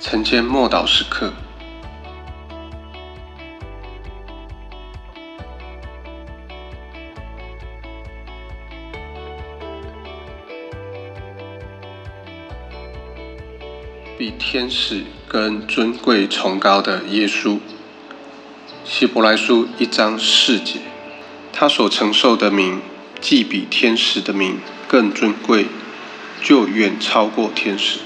晨间默祷时刻，比天使更尊贵崇高的耶稣。希伯来书一章四节，他所承受的名，既比天使的名更尊贵，就远超过天使。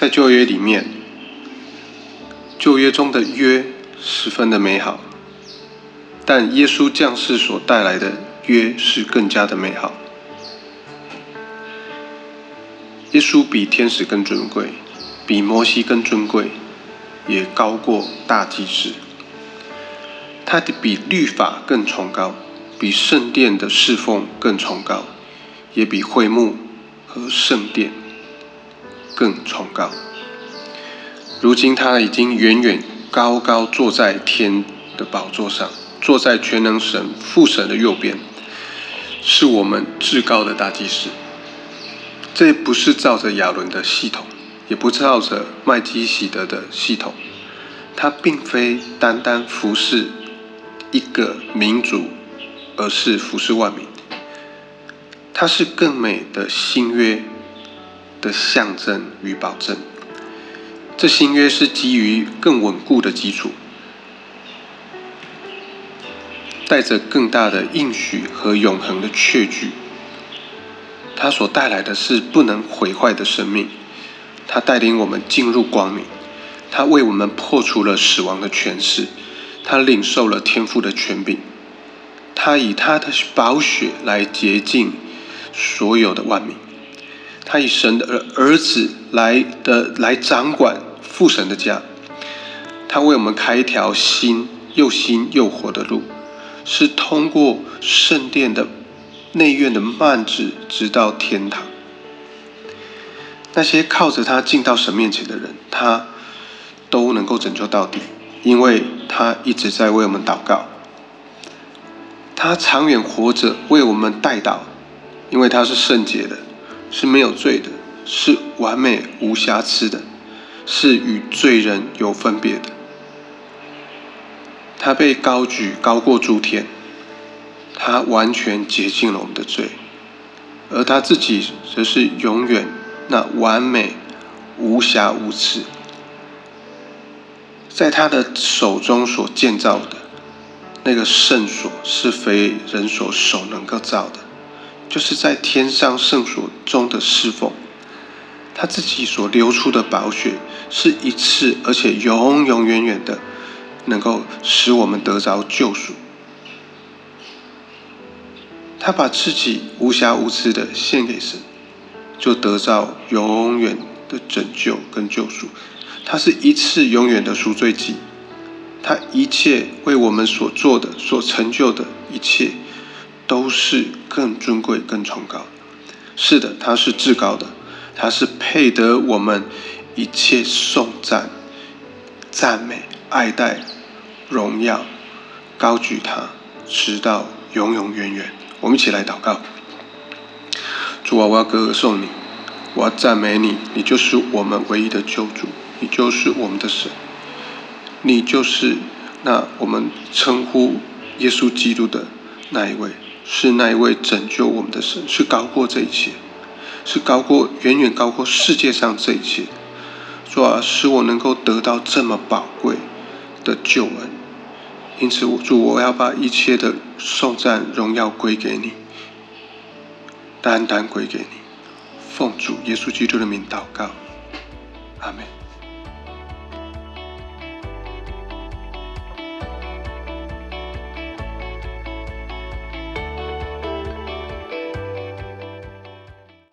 在旧约里面，旧约中的约十分的美好，但耶稣降世所带来的约是更加的美好。耶稣比天使更尊贵，比摩西更尊贵，也高过大祭司。他的比律法更崇高，比圣殿的侍奉更崇高，也比会幕和圣殿。更崇高。如今他已经远远高高坐在天的宝座上，坐在全能神父神的右边，是我们至高的大祭司。这不是照着亚伦的系统，也不照着麦基喜德的系统，他并非单单服侍一个民族，而是服侍万民。他是更美的新约。的象征与保证，这新约是基于更稳固的基础，带着更大的应许和永恒的确据。它所带来的是不能毁坏的生命，它带领我们进入光明，它为我们破除了死亡的权势，它领受了天赋的权柄，它以它的宝血来洁净所有的万民。他以神的儿儿子来的来掌管父神的家，他为我们开一条新又新又活的路，是通过圣殿的内院的幔子，直到天堂。那些靠着他进到神面前的人，他都能够拯救到底，因为他一直在为我们祷告，他长远活着为我们代祷，因为他是圣洁的。是没有罪的，是完美无瑕疵的，是与罪人有分别的。他被高举高过诸天，他完全洁净了我们的罪，而他自己则是永远那完美无瑕无疵。在他的手中所建造的那个圣所，是非人所手能够造的。就是在天上圣所中的侍奉，他自己所流出的宝血，是一次而且永永远远的，能够使我们得着救赎。他把自己无瑕无疵的献给神，就得到永远的拯救跟救赎。他是一次永远的赎罪祭，他一切为我们所做的、所成就的一切。都是更尊贵、更崇高。是的，他是至高的，他是配得我们一切颂赞、赞美、爱戴、荣耀、高举他，直到永永远远。我们一起来祷告：主啊，我要歌颂你，我要赞美你，你就是我们唯一的救主，你就是我们的神，你就是那我们称呼耶稣基督的那一位。是那一位拯救我们的神，是高过这一切，是高过远远高过世界上这一切。主啊，使我能够得到这么宝贵的救恩。因此，我主，我要把一切的颂赞荣耀归给你，单单归给你。奉主耶稣基督的名祷告，阿门。